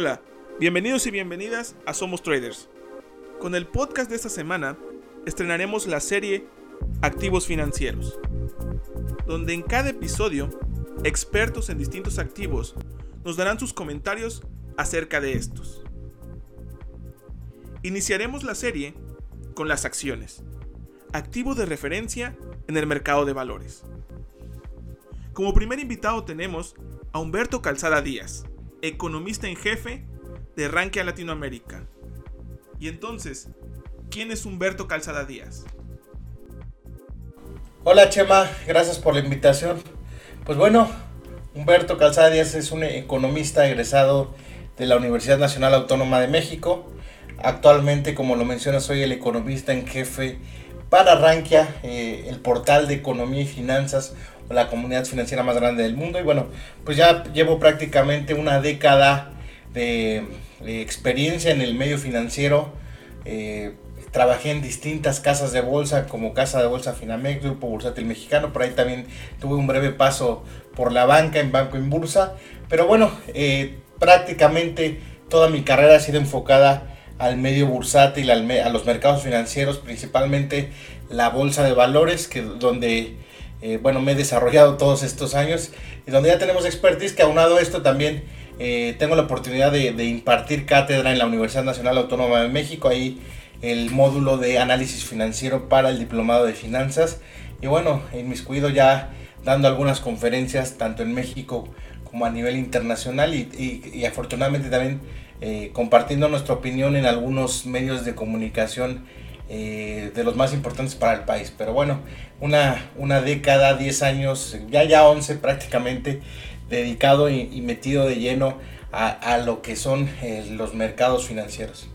Hola, bienvenidos y bienvenidas a Somos Traders. Con el podcast de esta semana estrenaremos la serie Activos Financieros, donde en cada episodio expertos en distintos activos nos darán sus comentarios acerca de estos. Iniciaremos la serie con las acciones, activo de referencia en el mercado de valores. Como primer invitado tenemos a Humberto Calzada Díaz, economista en jefe de Rankia Latinoamérica. Y entonces, ¿quién es Humberto Calzada Díaz? Hola Chema, gracias por la invitación. Pues bueno, Humberto Calzada Díaz es un economista egresado de la Universidad Nacional Autónoma de México. Actualmente, como lo menciona, soy el economista en jefe para Rankia, eh, el portal de economía y finanzas la comunidad financiera más grande del mundo. Y bueno, pues ya llevo prácticamente una década de, experiencia en el medio financiero. Eh, trabajé en distintas casas de bolsa, como Casa de Bolsa Finamex, Grupo Bursátil Mexicano. Por ahí también tuve un breve paso por la banca, en Banco en Bursa. Pero bueno, eh, prácticamente toda mi carrera ha sido enfocada al medio bursátil, a los mercados financieros, principalmente la bolsa de valores, que donde eh, bueno, me he desarrollado todos estos años y donde ya tenemos expertise que aunado a esto también eh, tengo la oportunidad de, impartir cátedra en la Universidad Nacional Autónoma de México, ahí el módulo de análisis financiero para el diplomado de finanzas y bueno, en mis cuido ya dando algunas conferencias tanto en México como a nivel internacional y, afortunadamente también eh, compartiendo nuestra opinión en algunos medios de comunicación eh, de los más importantes para el país. Pero bueno, una, una década, 10 años, ya ya 11 prácticamente, dedicado y, metido de lleno a, lo que son eh, los mercados financieros.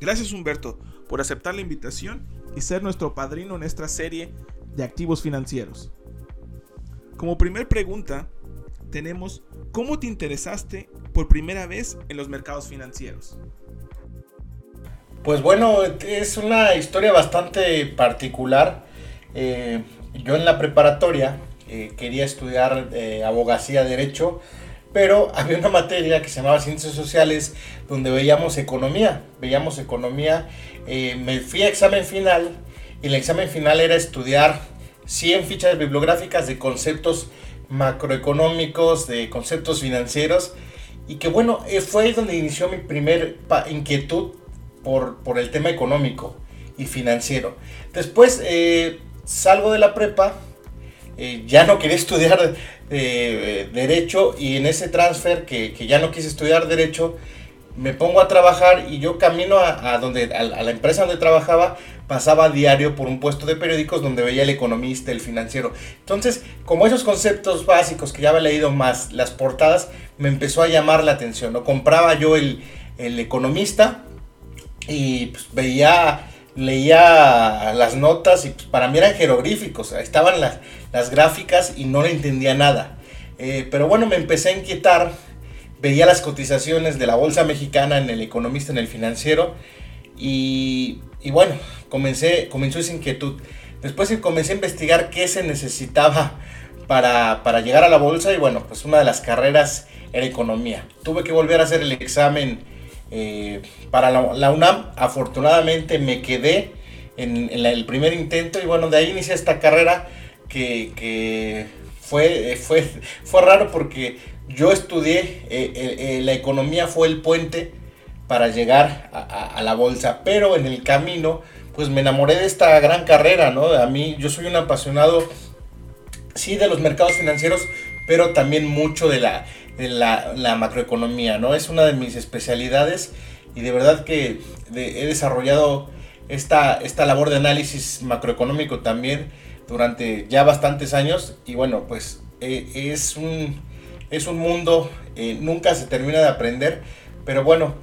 Gracias Humberto por aceptar la invitación y ser nuestro padrino en esta serie de activos financieros. Como primer pregunta, tenemos ¿cómo te interesaste por primera vez en los mercados financieros? Pues bueno, es una historia bastante particular. Eh, yo en la preparatoria eh, quería estudiar eh, abogacía, derecho, pero había una materia que se llamaba ciencias sociales donde veíamos economía, veíamos economía. me fui a examen final y el examen final era estudiar 100 fichas bibliográficas de conceptos macroeconómicos, de conceptos financieros y que bueno, fue ahí donde inició mi primer inquietud por, por el tema económico y financiero. Después eh, salgo de la prepa, eh, ya no quería estudiar eh, derecho y en ese transfer que, que, ya no quise estudiar derecho, me pongo a trabajar y yo camino a, donde, a, la empresa donde trabajaba, pasaba a diario por un puesto de periódicos donde veía el economista, el financiero. Entonces, como esos conceptos básicos que ya había leído más las portadas, me empezó a llamar la atención. ¿no? Compraba yo el, el economista y pues, veía, leía las notas y pues, para mí eran jeroglíficos, estaban las, las gráficas y no le entendía nada. Eh, pero bueno, me empecé a inquietar, veía las cotizaciones de la bolsa mexicana en el economista, en el financiero y, y bueno, comencé, comenzó esa inquietud. Después comencé a investigar qué se necesitaba para, para, llegar a la bolsa y bueno, pues una de las carreras era economía. Tuve que volver a hacer el examen eh, para la, UNAM, afortunadamente me quedé en, el primer intento y bueno, de ahí inicié esta carrera que, fue, fue, fue raro porque yo estudié, eh, eh, la economía fue el puente para llegar a, la bolsa, pero en el camino pues me enamoré de esta gran carrera, ¿no? A mí yo soy un apasionado, sí, de los mercados financieros, pero también mucho de la, la, macroeconomía, ¿no? Es una de mis especialidades y de verdad que he desarrollado esta, esta labor de análisis macroeconómico también durante ya bastantes años y bueno, pues eh, es, un, es un mundo, eh, nunca se termina de aprender, pero bueno,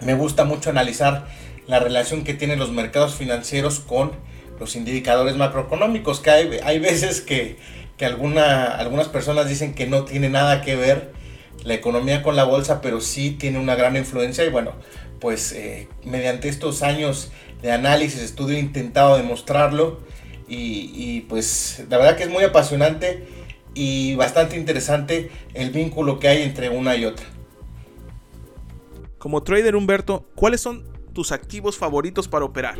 me gusta mucho analizar la relación que tienen los mercados financieros con los indicadores macroeconómicos, que hay, veces que que alguna, algunas personas dicen que no tiene nada que ver la economía con la bolsa, pero sí tiene una gran influencia y bueno, pues eh, mediante estos años de análisis, estudio, he intentado demostrarlo y, pues la verdad que es muy apasionante y bastante interesante el vínculo que hay entre una y otra. Como trader Humberto, ¿cuáles son tus activos favoritos para operar?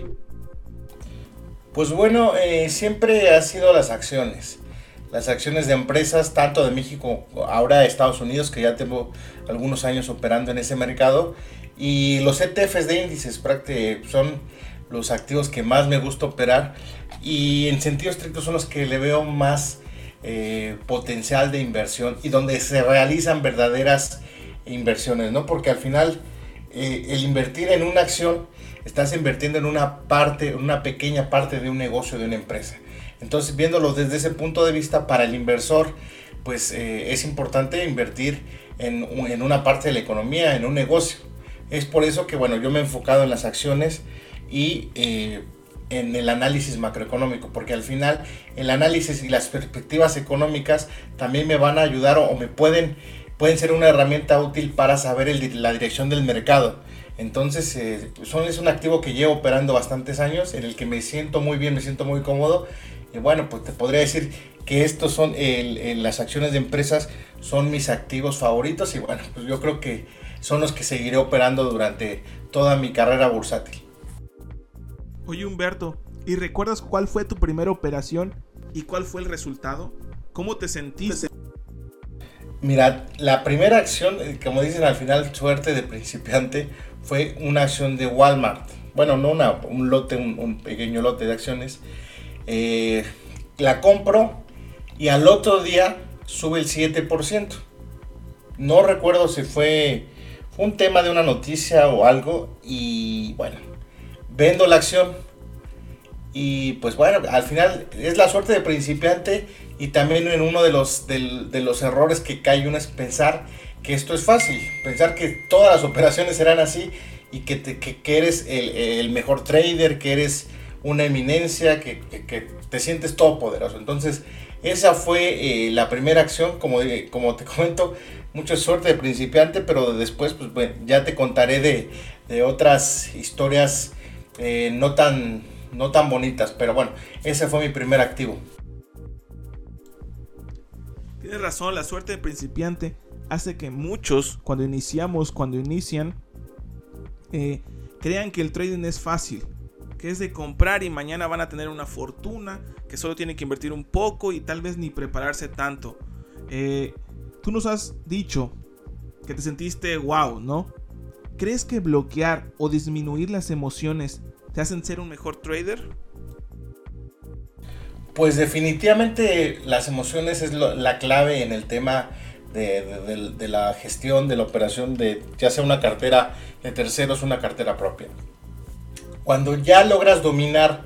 Pues bueno, eh, siempre ha sido las acciones. Las acciones de empresas, tanto de México, ahora de Estados Unidos, que ya tengo algunos años operando en ese mercado. Y los ETFs de índices son los activos que más me gusta operar. Y en sentido estricto son los que le veo más eh, potencial de inversión y donde se realizan verdaderas inversiones, ¿no? Porque al final eh, el invertir en una acción, estás invirtiendo en una parte, una pequeña parte de un negocio, de una empresa. Entonces, viéndolo desde ese punto de vista, para el inversor, pues eh, es importante invertir en, en, una parte de la economía, en un negocio. Es por eso que, bueno, yo me he enfocado en las acciones y en el análisis macroeconómico, porque al final el análisis y las perspectivas económicas también me van a ayudar o, me pueden, pueden ser una herramienta útil para saber la dirección del mercado. Entonces, eh, son, es un activo que llevo operando bastantes años, en el que me siento muy bien, me siento muy cómodo. Y bueno, pues te podría decir que estos son las acciones de empresas, son mis activos favoritos. Y bueno, pues yo creo que son los que seguiré operando durante toda mi carrera bursátil. Oye Humberto, ¿y recuerdas cuál fue tu primera operación y cuál fue el resultado? ¿Cómo te sentiste? Mira, la primera acción, eh, como dicen al final, suerte de principiante, fue una acción de Walmart. Bueno, no una, un lote, un, pequeño lote de acciones. Eh, la compro y al otro día sube el 7%. No recuerdo si fue, fue un tema de una noticia o algo. Y bueno, vendo la acción. Y pues bueno, al final es la suerte de principiante y también en uno de los, de, los errores que cae uno es pensar que esto es fácil, pensar que todas las operaciones serán así y que, que, eres el, mejor trader, que eres una eminencia, que, que te sientes todopoderoso. Entonces, esa fue eh, la primera acción, como, como te comento, mucha suerte de principiante, pero después pues bueno, ya te contaré de, de otras historias eh, no, tan, no tan bonitas, pero bueno, ese fue mi primer activo. Tienes razón, la suerte de principiante hace que muchos, cuando iniciamos, cuando inician, eh, crean que el trading es fácil, que es de comprar y mañana van a tener una fortuna, que solo tienen que invertir un poco y tal vez ni prepararse tanto. Eh, tú nos has dicho que te sentiste wow, ¿no? ¿Crees que bloquear o disminuir las emociones te hacen ser un mejor trader? Pues definitivamente las emociones es la clave en el tema de, la gestión, de la operación de ya sea una cartera de terceros, una cartera propia. Cuando ya logras dominar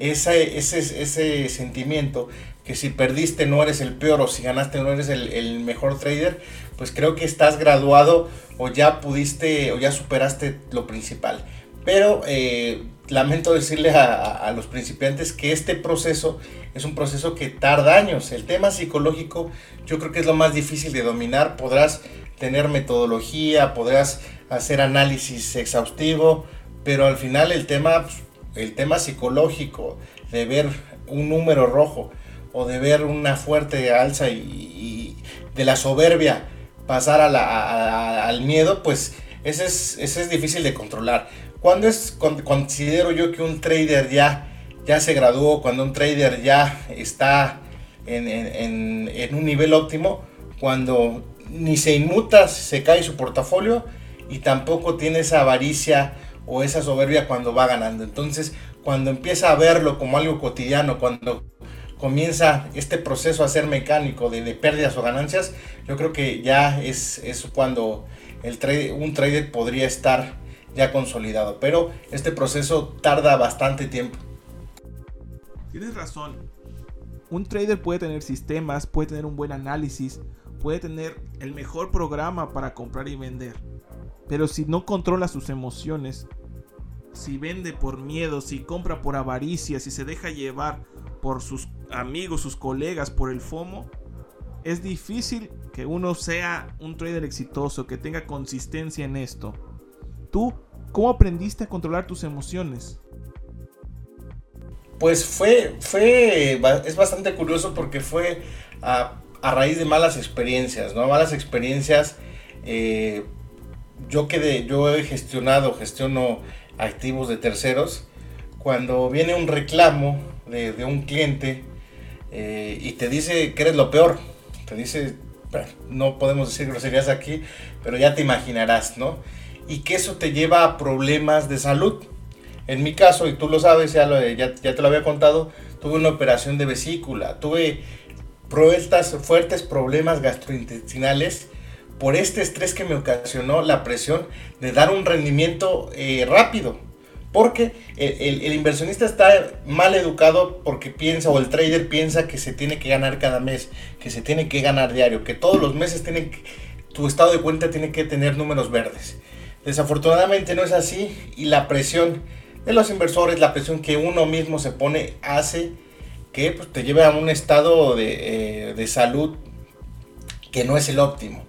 ese, ese, sentimiento, que si perdiste no eres el peor o si ganaste no eres el, el, mejor trader, pues creo que estás graduado o ya pudiste o ya superaste lo principal. Pero eh, lamento decirle a, los principiantes que este proceso es un proceso que tarda años. El tema psicológico yo creo que es lo más difícil de dominar. Podrás tener metodología, podrás hacer análisis exhaustivo, pero al final el tema, el tema psicológico de ver un número rojo o de ver una fuerte alza y, de la soberbia pasar al miedo, pues ese es, ese es difícil de controlar. Cuando es, considero yo que un trader ya, ya se graduó, cuando un trader ya está en, un nivel óptimo, cuando ni se inmuta, se cae su portafolio y tampoco tiene esa avaricia o esa soberbia cuando va ganando. Entonces, cuando empieza a verlo como algo cotidiano, cuando comienza este proceso a ser mecánico de, pérdidas o ganancias, yo creo que ya es, es cuando el un trader podría estar ya consolidado. Pero este proceso tarda bastante tiempo. Tienes razón. Un trader puede tener sistemas, puede tener un buen análisis, puede tener el mejor programa para comprar y vender. Pero si no controla sus emociones, si vende por miedo, si compra por avaricia, si se deja llevar por sus amigos, sus colegas, por el FOMO, es difícil que uno sea un trader exitoso, que tenga consistencia en esto. ¿Tú cómo aprendiste a controlar tus emociones? Pues fue, fue, es bastante curioso porque fue a, a raíz de malas experiencias, ¿no? Malas experiencias. Eh, yo que yo he gestionado, gestiono activos de terceros. Cuando viene un reclamo de, un cliente eh, y te dice que eres lo peor, te dice, no podemos decir groserías aquí, pero ya te imaginarás, ¿no? Y que eso te lleva a problemas de salud. En mi caso, y tú lo sabes, ya, ya, ya te lo había contado, tuve una operación de vesícula, tuve fuertes problemas gastrointestinales por este estrés que me ocasionó la presión de dar un rendimiento eh, rápido. Porque el, inversionista está mal educado porque piensa, o el trader piensa que se tiene que ganar cada mes, que se tiene que ganar diario, que todos los meses tienen tu estado de cuenta tiene que tener números verdes. Desafortunadamente no es así y la presión de los inversores, la presión que uno mismo se pone, hace que pues, te lleve a un estado de, eh, de salud que no es el óptimo.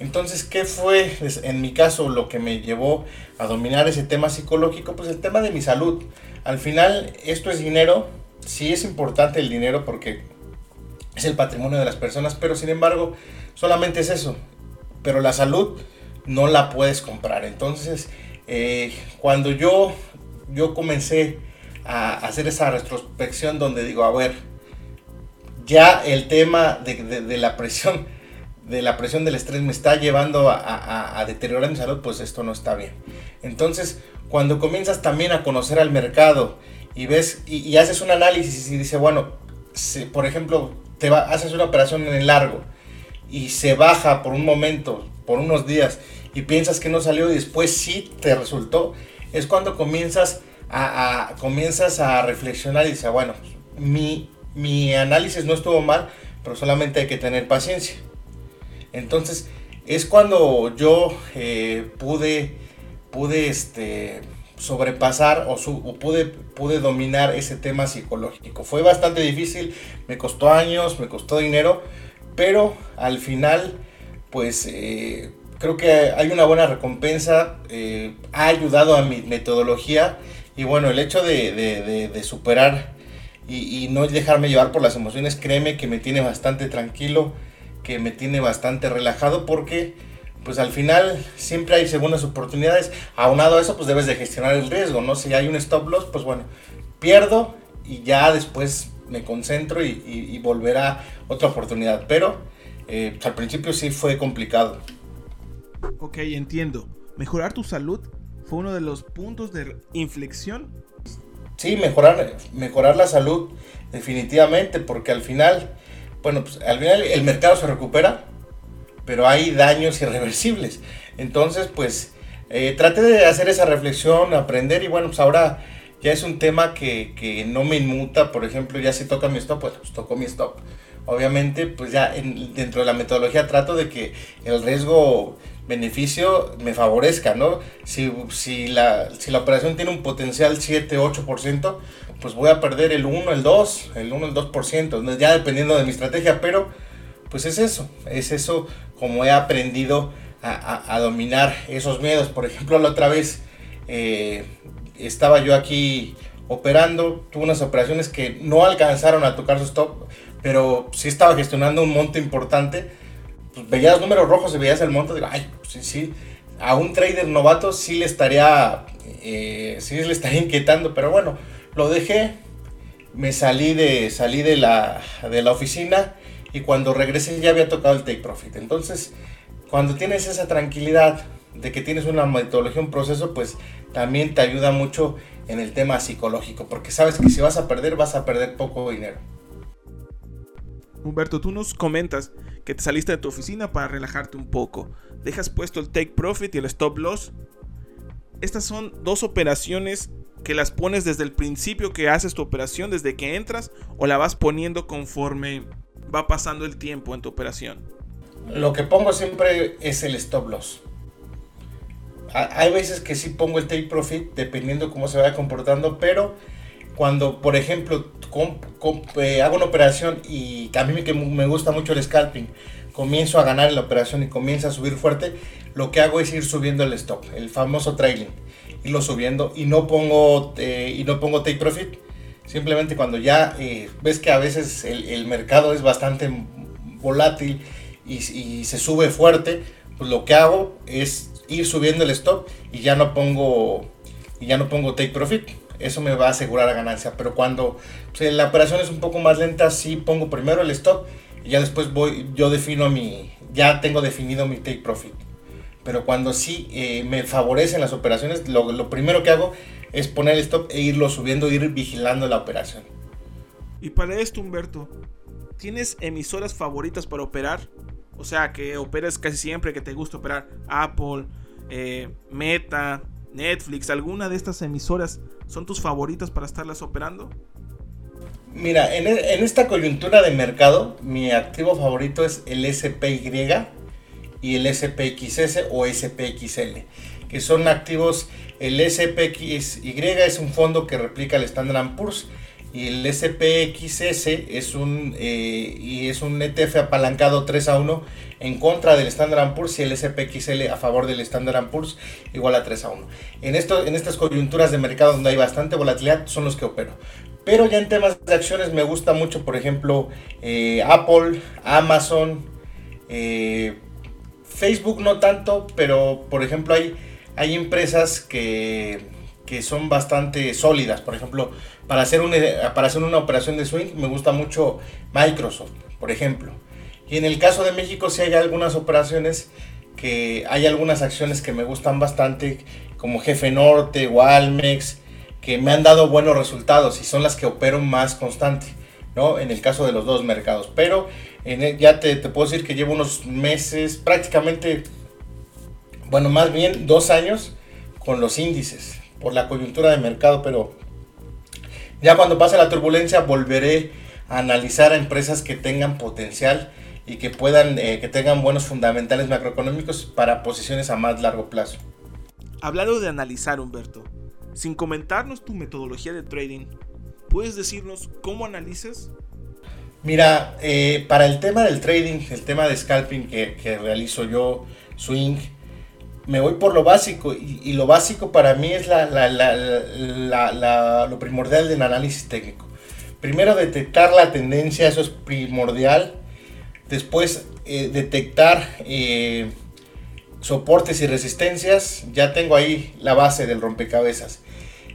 Entonces, ¿qué fue en mi caso lo que me llevó a dominar ese tema psicológico? Pues el tema de mi salud. Al final, esto es dinero. Sí es importante el dinero porque es el patrimonio de las personas, pero sin embargo, solamente es eso. Pero la salud no la puedes comprar. Entonces, eh, cuando yo, yo comencé a hacer esa retrospección donde digo, a ver, ya el tema de la presión de la presión del estrés me está llevando a, deteriorar mi salud, pues esto no está bien. Entonces, cuando comienzas también a conocer al mercado y ves y, haces un análisis y dices, bueno, si, por ejemplo, te va, haces una operación en el largo y se baja por un momento, por unos días, y piensas que no salió y después sí te resultó, es cuando comienzas a, comienzas a reflexionar y dices, bueno, mi, mi análisis no estuvo mal, pero solamente hay que tener paciencia. Entonces, es cuando yo eh, pude, pude este, sobrepasar o, pude, pude dominar ese tema psicológico. Fue bastante difícil, me costó años, me costó dinero, pero al final, pues eh, creo que hay una buena recompensa, eh, ha ayudado a mi metodología y bueno, el hecho de, superar y, y, no dejarme llevar por las emociones, créeme que me tiene bastante tranquilo que me tiene bastante relajado porque pues al final siempre hay segundas oportunidades. Aunado a eso, pues debes de gestionar el riesgo, ¿no? Si hay un stop loss, pues bueno, pierdo y ya después me concentro y, volverá otra oportunidad. Pero eh, pues, al principio sí fue complicado. Ok, entiendo. Mejorar tu salud fue uno de los puntos de inflexión. Sí, mejorar, mejorar la salud definitivamente, porque al final bueno, pues al final el mercado se recupera, pero hay daños irreversibles. Entonces, pues eh, traté de hacer esa reflexión, aprender y bueno, pues ahora ya es un tema que, no me inmuta. Por ejemplo, ya si toca mi stop, pues, pues mi stop. Obviamente, pues ya dentro de la metodología trato de que el riesgo beneficio me favorezca, ¿no? Si, si, la, si la operación tiene un potencial 7-8%, pues voy a perder el 1, el 2, el 1, el 2%, ya dependiendo de mi estrategia, pero pues es eso, es eso como he aprendido a, dominar esos miedos. Por ejemplo, la otra vez eh, estaba yo aquí operando, tuve unas operaciones que no alcanzaron a tocar su stop, pero sí estaba gestionando un monto importante. Pues veías números rojos y veías el monto, digo, ay, pues sí, sí, a un trader novato sí le estaría, eh, sí le estaría inquietando, pero bueno, lo dejé, me salí de, salí de, la, de la oficina y cuando regresé ya había tocado el take profit. Entonces, cuando tienes esa tranquilidad de que tienes una metodología, un proceso, pues también te ayuda mucho en el tema psicológico, porque sabes que si vas a perder, vas a perder poco dinero. Humberto, tú nos comentas que te saliste de tu oficina para relajarte un poco. Dejas puesto el take profit y el stop loss. Estas son dos operaciones que las pones desde el principio que haces tu operación, desde que entras, o la vas poniendo conforme va pasando el tiempo en tu operación? Lo que pongo siempre es el stop loss. Hay veces que sí pongo el take profit dependiendo cómo se vaya comportando, pero cuando, por ejemplo, eh, hago una operación y a mí que me gusta mucho el scalping, comienzo a ganar en la operación y comienza a subir fuerte, lo que hago es ir subiendo el stop, el famoso trailing irlo subiendo y no pongo, eh, y no pongo take profit. Simplemente cuando ya eh, ves que a veces el, mercado es bastante volátil y, se sube fuerte, pues lo que hago es ir subiendo el stop y ya no pongo y ya no pongo take profit. Eso me va a asegurar la ganancia. Pero cuando pues, la operación es un poco más lenta, sí pongo primero el stop y ya después voy, yo defino mi, ya tengo definido mi take profit. Pero cuando sí eh, me favorecen las operaciones, lo, lo primero que hago es poner el stop e irlo subiendo, ir vigilando la operación. Y para esto, Humberto, ¿tienes emisoras favoritas para operar? O sea, que operes casi siempre, que te gusta operar Apple, eh, Meta, Netflix, ¿alguna de estas emisoras son tus favoritas para estarlas operando? Mira, en, e, esta coyuntura de mercado, mi activo favorito es el SPY y el SPXS o SPXL, que son activos, el SPXY es un fondo que replica el Standard Poor's y el SPXS es un, eh, y es un ETF apalancado 3 a 1 en contra del Standard Poor's y el SPXL a favor del Standard Poor's igual a 3 a 1. En, esto, en estas coyunturas de mercado donde hay bastante volatilidad son los que opero. Pero ya en temas de acciones me gusta mucho, por ejemplo, eh, Apple, Amazon, eh, Facebook no tanto, pero por ejemplo hay, hay empresas que, que son bastante sólidas. Por ejemplo, para hacer, una, para hacer una operación de swing me gusta mucho Microsoft, por ejemplo. Y en el caso de México sí hay algunas operaciones que hay algunas acciones que me gustan bastante, como Jefe Norte o Almex, que me han dado buenos resultados y son las que opero más constante, ¿no? En el caso de los dos mercados. Pero ya te, te puedo decir que llevo unos meses, prácticamente, bueno, más bien dos años con los índices por la coyuntura de mercado, pero ya cuando pase la turbulencia volveré a analizar a empresas que tengan potencial y que puedan, eh, que tengan buenos fundamentales macroeconómicos para posiciones a más largo plazo. Hablando de analizar, Humberto, sin comentarnos tu metodología de trading, ¿puedes decirnos cómo analizas? Mira, eh, para el tema del trading, el tema de scalping que, que realizo yo, swing, me voy por lo básico y, lo básico para mí es la, lo primordial del análisis técnico. Primero detectar la tendencia, eso es primordial. Después eh, detectar eh, soportes y resistencias. Ya tengo ahí la base del rompecabezas.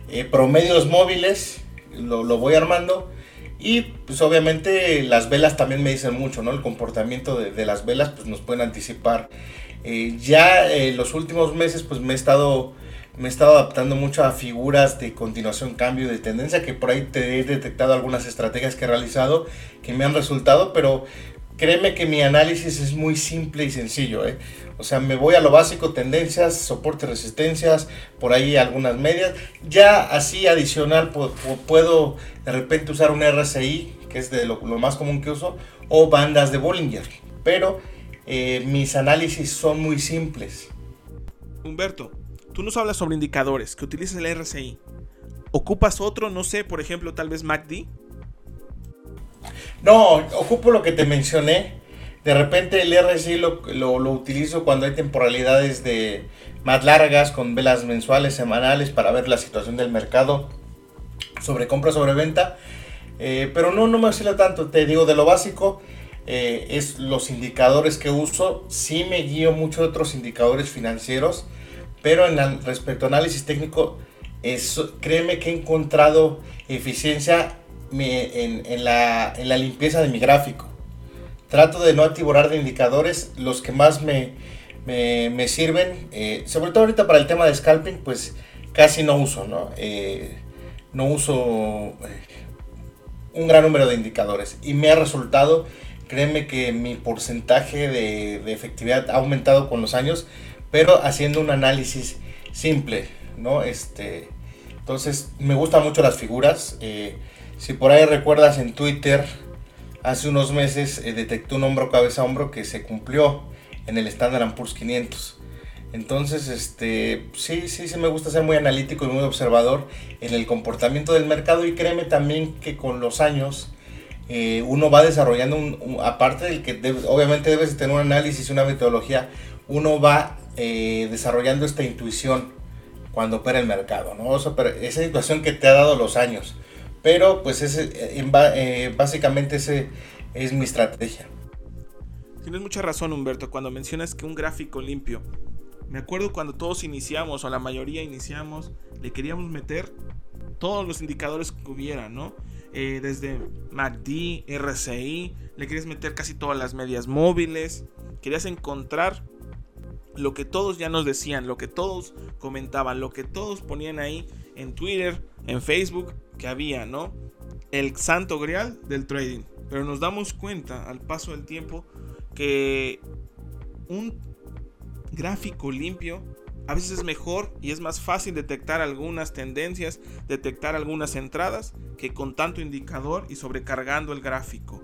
Eh, promedios móviles, lo, lo, voy armando. Y pues obviamente las velas también me dicen mucho, ¿no? El comportamiento de, de las velas pues nos pueden anticipar eh, ya en los últimos meses pues me he estado me he estado adaptando mucho a figuras de continuación, cambio de tendencia, que por ahí te he detectado algunas estrategias que he realizado que me han resultado, pero créeme que mi análisis es muy simple y sencillo. ¿eh? O sea, me voy a lo básico, tendencias, soporte, resistencias, por ahí algunas medias. Ya así adicional puedo de repente usar un RSI, que es de lo, lo más común que uso, o bandas de Bollinger. Pero eh, mis análisis son muy simples. Humberto, tú nos hablas sobre indicadores, que utilizas el RSI. ¿Ocupas otro, no sé, por ejemplo, tal vez MACD? No, ocupo lo que te mencioné. De repente el RSI lo, lo, utilizo cuando hay temporalidades de más largas, con velas mensuales, semanales, para ver la situación del mercado sobre compra, sobre venta. Eh, pero no, no me oscila tanto, te digo de lo básico. Eh, es los indicadores que uso. Sí me guío mucho de otros indicadores financieros, pero en respecto a análisis técnico, créeme que he encontrado eficiencia en, la, limpieza de mi gráfico. Trato de no atiborar de indicadores, los que más me, sirven, eh, sobre todo ahorita para el tema de scalping, pues casi no uso, ¿no? Eh, no uso un gran número de indicadores y me ha resultado Créeme que mi porcentaje de, efectividad ha aumentado con los años, pero haciendo un análisis simple, ¿no? Este, entonces, me gustan mucho las figuras. Eh, si por ahí recuerdas en Twitter, hace unos meses eh, detecté un hombro cabeza hombro que se cumplió en el Standard Poor's 500. Entonces, este, sí, sí, sí me gusta ser muy analítico y muy observador en el comportamiento del mercado y créeme también que con los años eh, uno va desarrollando, un, aparte del que obviamente debes tener un análisis, una metodología, uno va eh, desarrollando esta intuición cuando opera el mercado, ¿no? esa intuición que te ha dado los años. Pero pues ese, eh, básicamente ese es mi estrategia. Tienes mucha razón, Humberto, cuando mencionas que un gráfico limpio. Me acuerdo cuando todos iniciamos, o la mayoría iniciamos, le queríamos meter todos los indicadores que hubiera, ¿no? Eh, desde MACD, RCI, le querías meter casi todas las medias móviles, querías encontrar lo que todos ya nos decían, lo que todos comentaban, lo que todos ponían ahí en Twitter, en Facebook, que había, ¿no? El santo grial del trading. Pero nos damos cuenta al paso del tiempo que un gráfico limpio a veces es mejor y es más fácil detectar algunas tendencias, detectar algunas entradas que con tanto indicador y sobrecargando el gráfico.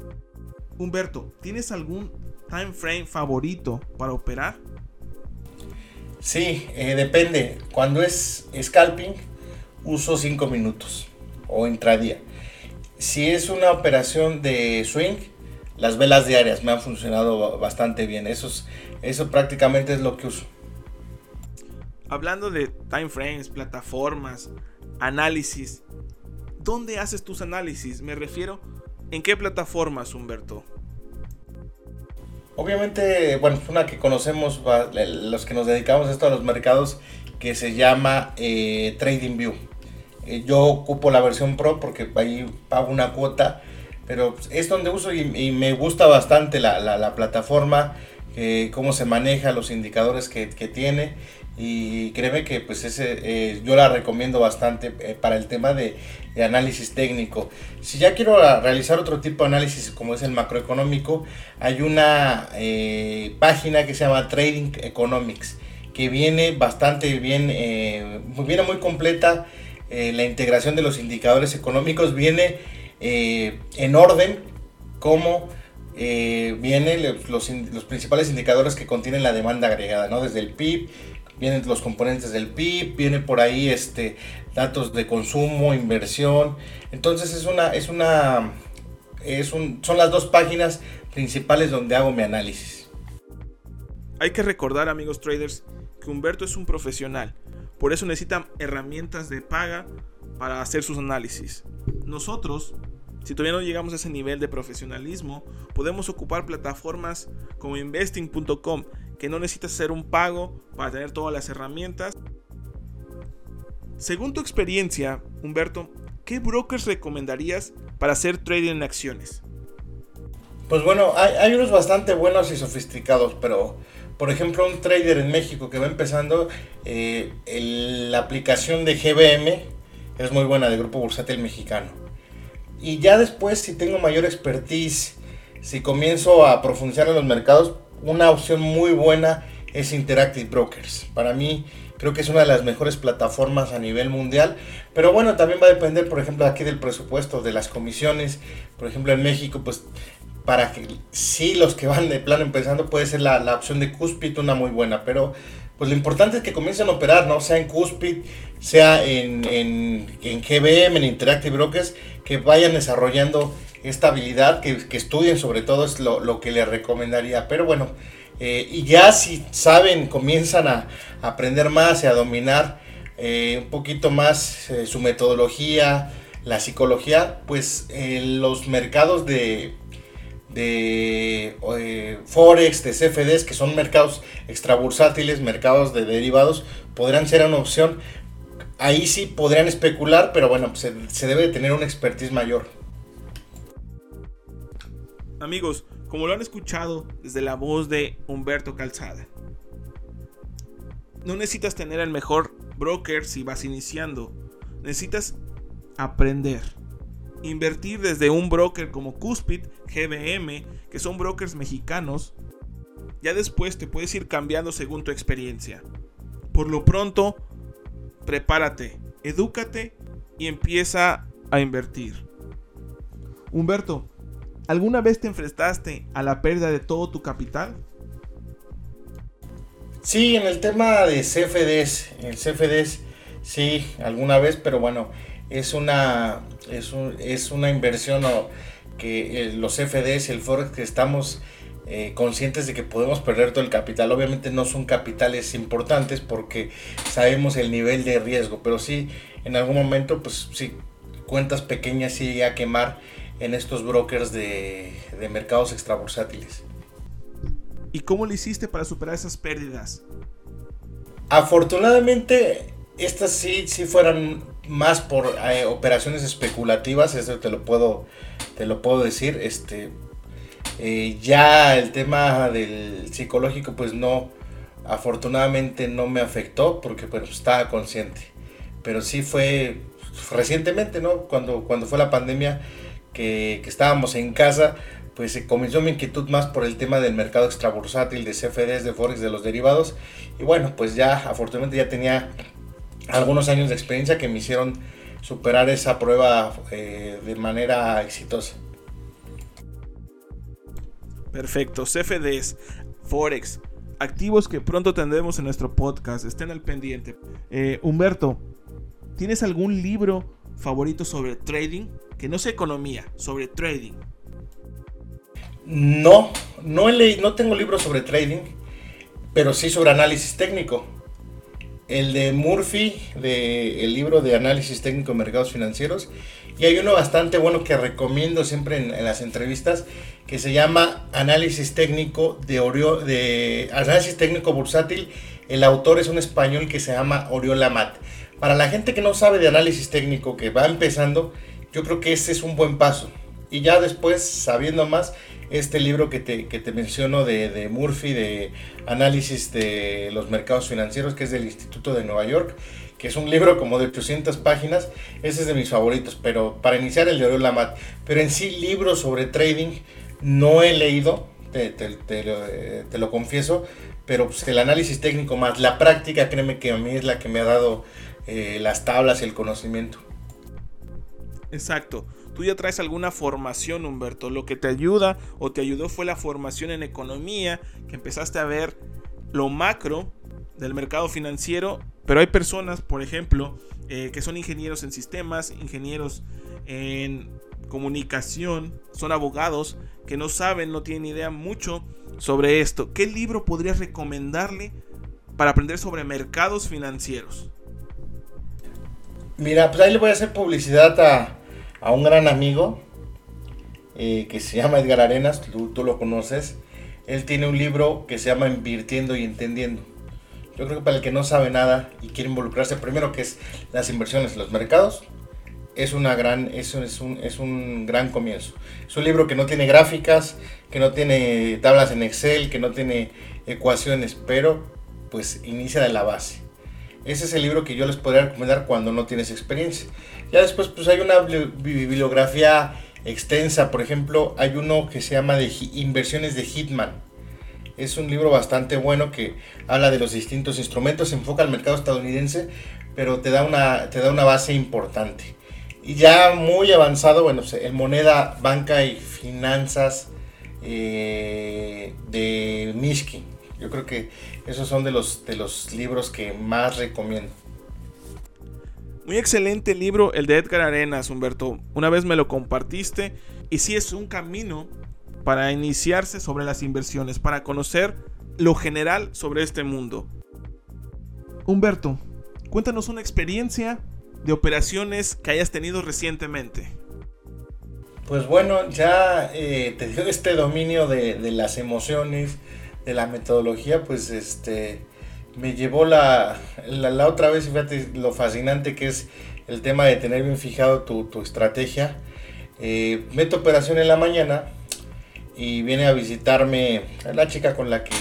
Humberto, ¿tienes algún time frame favorito para operar? Sí, eh, depende. Cuando es scalping, uso 5 minutos o intradía. Si es una operación de swing, las velas diarias me han funcionado bastante bien. Eso, eso prácticamente es lo que uso. Hablando de time frames, plataformas, análisis, ¿dónde haces tus análisis? Me refiero, ¿en qué plataformas, Humberto? Obviamente, bueno, una que conocemos los que nos dedicamos a esto a los mercados que se llama eh, TradingView. Eh, yo ocupo la versión Pro porque ahí pago una cuota, pero es donde uso y, me gusta bastante la, plataforma, eh, cómo se maneja, los indicadores que, que tiene. Y créeme que pues ese eh, yo la recomiendo bastante eh, para el tema de, análisis técnico. Si ya quiero realizar otro tipo de análisis como es el macroeconómico hay una página que se llama Trading Economics que viene bastante bien viene muy completa la integración de los indicadores económicos. Viene en orden como vienen los, los, principales indicadores que contienen la demanda agregada, ¿no? Desde el PIB, vienen los componentes del PIB, viene por ahí este datos de consumo, inversión. Entonces es una es una es un, son las dos páginas principales donde hago mi análisis. Hay que recordar, amigos traders, que Humberto es un profesional. Por eso necesita herramientas de paga para hacer sus análisis. Nosotros si todavía no llegamos a ese nivel de profesionalismo, podemos ocupar plataformas como investing.com, que no necesitas hacer un pago para tener todas las herramientas. Según tu experiencia, Humberto, ¿qué brokers recomendarías para hacer trading en acciones? Pues bueno, hay, unos bastante buenos y sofisticados, pero por ejemplo un trader en México que va empezando, eh, la aplicación de GBM es muy buena de Grupo Bursátil Mexicano y ya después, si tengo mayor expertise, si comienzo a profundizar en los mercados, una opción muy buena es Interactive Brokers. Para mí creo que es una de las mejores plataformas a nivel mundial. Pero bueno, también va a depender, por ejemplo, aquí del presupuesto, de las comisiones. Por ejemplo, en México, pues para que sí los que van de plano empezando puede ser la, la opción de Cuspid una muy buena. Pero pues lo importante es que comiencen a operar, ¿no? Sea en Cuspid, sea en, en, en GBM, en Interactive Brokers, que vayan desarrollando esta habilidad, que, estudien sobre todo es lo, que les recomendaría. Pero bueno, eh, y ya si saben, comienzan a, aprender más y a dominar eh, un poquito más eh, su metodología, la psicología, pues los mercados de de Forex, de CFDs, que son mercados extrabursátiles, mercados de derivados, podrán ser una opción. Ahí sí podrían especular, pero bueno, se, se debe de tener una expertise mayor. Amigos, como lo han escuchado desde la voz de Humberto Calzada, no necesitas tener el mejor broker si vas iniciando. Necesitas aprender invertir desde un broker como Cuspid, GBM, que son brokers mexicanos. Ya después te puedes ir cambiando según tu experiencia. Por lo pronto, prepárate, edúcate y empieza a invertir. Humberto, ¿alguna vez te enfrentaste a la pérdida de todo tu capital? Sí, en el tema de CFDs, el CFDs sí, alguna vez, pero bueno, es una, es, una inversión que eh, los FDs, el Forex, que estamos eh, conscientes de que podemos perder todo el capital. Obviamente no son capitales importantes porque sabemos el nivel de riesgo, pero sí en algún momento, pues sí, cuentas pequeñas sí a quemar en estos brokers de, de mercados extrabursátiles. ¿Y cómo lo hiciste para superar esas pérdidas? Afortunadamente, estas sí, sí fueran más por eh, operaciones especulativas, eso te lo puedo, te lo puedo decir. Este, eh, ya el tema del psicológico, pues no, afortunadamente no me afectó porque pues, estaba consciente. Pero sí fue recientemente, ¿no? Cuando, cuando fue la pandemia, que, que estábamos en casa, pues se comenzó mi inquietud más por el tema del mercado extrabursátil, de CFDs, de Forex, de los derivados. Y bueno, pues ya afortunadamente ya tenía algunos años de experiencia que me hicieron superar esa prueba eh, de manera exitosa. Perfecto, CFDs, Forex, activos que pronto tendremos en nuestro podcast, estén al pendiente. Eh, Humberto, ¿tienes algún libro favorito sobre trading? Que no sea economía, sobre trading. No, no, leí, no tengo libros sobre trading, pero sí sobre análisis técnico. El de Murphy, de, el libro de análisis técnico de mercados financieros. Y hay uno bastante bueno que recomiendo siempre en, las entrevistas, que se llama Análisis técnico de, de Análisis técnico bursátil. El autor es un español que se llama Oriola Mat. Para la gente que no sabe de análisis técnico, que va empezando, yo creo que ese es un buen paso. Y ya después, sabiendo más, este libro que te, que te menciono de, Murphy, de análisis de los mercados financieros, que es del Instituto de Nueva York, que es un libro como de 800 páginas, ese es de mis favoritos, pero para iniciar el de Oriol Lamat, pero en sí libros sobre trading no he leído, te, te, lo, confieso, pero pues el análisis técnico más la práctica, créeme que a mí es la que me ha dado eh, las tablas y el conocimiento. Exacto tú ya traes alguna formación, Humberto. Lo que te ayuda o te ayudó fue la formación en economía, que empezaste a ver lo macro del mercado financiero, pero hay personas, por ejemplo, eh, que son ingenieros en sistemas, ingenieros en comunicación, son abogados que no saben, no tienen idea mucho sobre esto. ¿Qué libro podrías recomendarle para aprender sobre mercados financieros? Mira, pues ahí le voy a hacer publicidad a, a un gran amigo eh, que se llama Edgar Arenas, tú, lo conoces. Él tiene un libro que se llama Invirtiendo y Entendiendo. Yo creo que para el que no sabe nada y quiere involucrarse, primero que es las inversiones en los mercados, es, una gran, eso es, un, es un gran comienzo. Es un libro que no tiene gráficas, que no tiene tablas en Excel, que no tiene ecuaciones, pero pues inicia de la base. Ese es el libro que yo les podría recomendar cuando no tienes experiencia. Ya después pues hay una bibliografía extensa, por ejemplo, hay uno que se llama de Inversiones de Hitman. Es un libro bastante bueno que habla de los distintos instrumentos, se enfoca al mercado estadounidense, pero te da una, te da una base importante. Y ya muy avanzado, bueno, en moneda, banca y finanzas eh, de Mishkin. Yo creo que esos son de los, de los libros que más recomiendo. Muy excelente libro el de Edgar Arenas, Humberto. Una vez me lo compartiste y sí es un camino para iniciarse sobre las inversiones, para conocer lo general sobre este mundo. Humberto, cuéntanos una experiencia de operaciones que hayas tenido recientemente. Pues bueno, ya eh, te dio este dominio de, de, las emociones, de la metodología, pues este me llevó la, la, otra vez, fíjate lo fascinante que es el tema de tener bien fijado tu, tu estrategia. Eh, meto operación en la mañana y viene a visitarme la chica con la que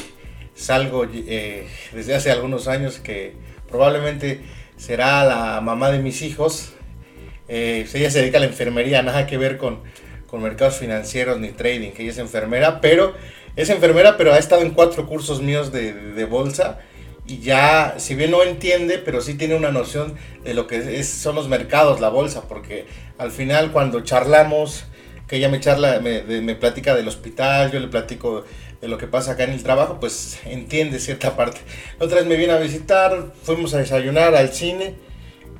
salgo eh, desde hace algunos años, que probablemente será la mamá de mis hijos. Eh, ella se dedica a la enfermería, nada que ver con, con mercados financieros ni trading, ella es enfermera, pero es enfermera, pero ha estado en cuatro cursos míos de, de bolsa y ya, si bien no entiende, pero sí tiene una noción de lo que es, son los mercados, la bolsa, porque al final cuando charlamos, que ella me charla, me, me platica del hospital, yo le platico de lo que pasa acá en el trabajo, pues entiende cierta parte. Otra vez me viene a visitar, fuimos a desayunar al cine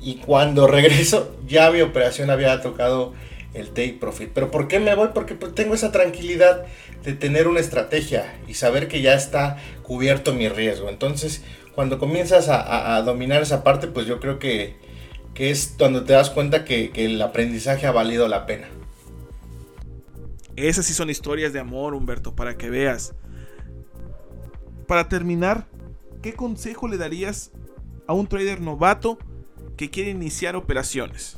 y cuando regreso ya mi operación había tocado el take profit. Pero ¿por qué me voy? Porque pues, tengo esa tranquilidad de tener una estrategia y saber que ya está cubierto mi riesgo. Entonces, cuando comienzas a, dominar esa parte, pues yo creo que, es cuando te das cuenta que, el aprendizaje ha valido la pena. Esas sí son historias de amor, Humberto, para que veas. para terminar, ¿qué consejo le darías a un trader novato que quiere iniciar operaciones?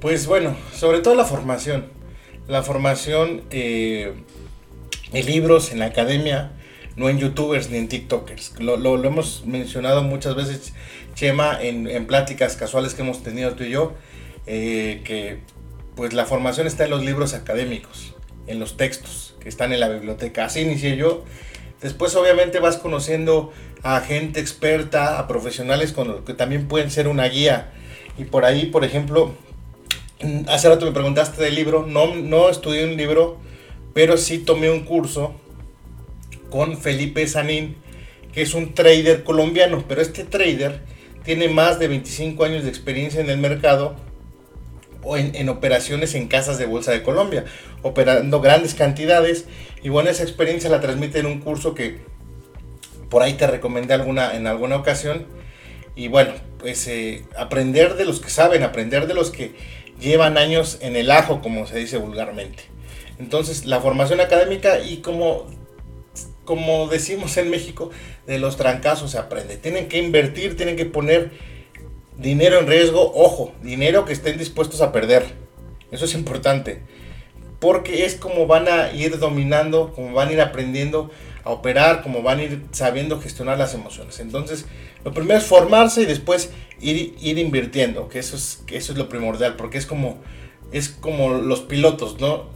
Pues bueno, sobre todo la formación. La formación eh, en libros, en la academia, no en youtubers ni en tiktokers. Lo, hemos mencionado muchas veces, Chema, en, en, pláticas casuales que hemos tenido tú y yo, eh, que pues la formación está en los libros académicos, en los textos que están en la biblioteca. Así inicié yo. Después obviamente vas conociendo a gente experta, a profesionales que también pueden ser una guía. Y por ahí, por ejemplo, hace rato me preguntaste del libro, no, no estudié un libro, pero sí tomé un curso con Felipe Sanín, que es un trader colombiano, pero este trader tiene más de 25 años de experiencia en el mercado o en, operaciones en casas de bolsa de Colombia, operando grandes cantidades. Y bueno, esa experiencia la transmite en un curso que por ahí te recomendé alguna, en alguna ocasión. Y bueno, pues eh, aprender de los que saben, aprender de los que llevan años en el ajo, como se dice vulgarmente. Entonces, la formación académica y como, como decimos en México, de los trancazos se aprende. Tienen que invertir, tienen que poner dinero en riesgo, ojo, dinero que estén dispuestos a perder. Eso es importante. Porque es como van a ir dominando, como van a ir aprendiendo a operar, como van a ir sabiendo gestionar las emociones. Entonces, lo primero es formarse y después ir, ir invirtiendo, que eso, es, eso es lo primordial, porque es como, es como los pilotos, ¿no?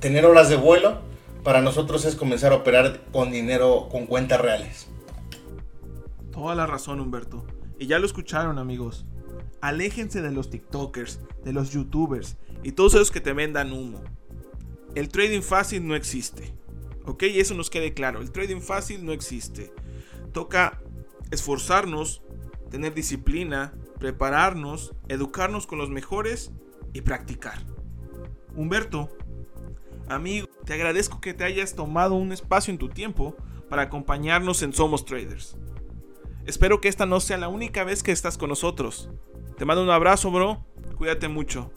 Tener horas de vuelo para nosotros es comenzar a operar con dinero, con cuentas reales. Toda la razón, Humberto. Y ya lo escucharon, amigos. Aléjense de los TikTokers, de los YouTubers y todos esos que te vendan humo. El trading fácil no existe. ¿Ok? Eso nos quede claro. El trading fácil no existe. Toca esforzarnos, tener disciplina, prepararnos, educarnos con los mejores y practicar. Humberto, amigo, te agradezco que te hayas tomado un espacio en tu tiempo para acompañarnos en Somos Traders. Espero que esta no sea la única vez que estás con nosotros. Te mando un abrazo, bro. Cuídate mucho.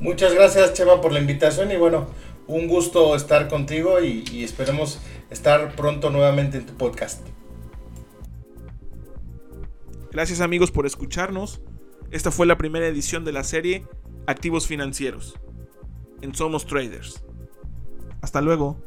Muchas gracias, Chema, por la invitación y bueno, un gusto estar contigo y, y esperemos estar pronto nuevamente en tu podcast. Gracias amigos por escucharnos. Esta fue la primera edición de la serie Activos Financieros en Somos Traders. Hasta luego.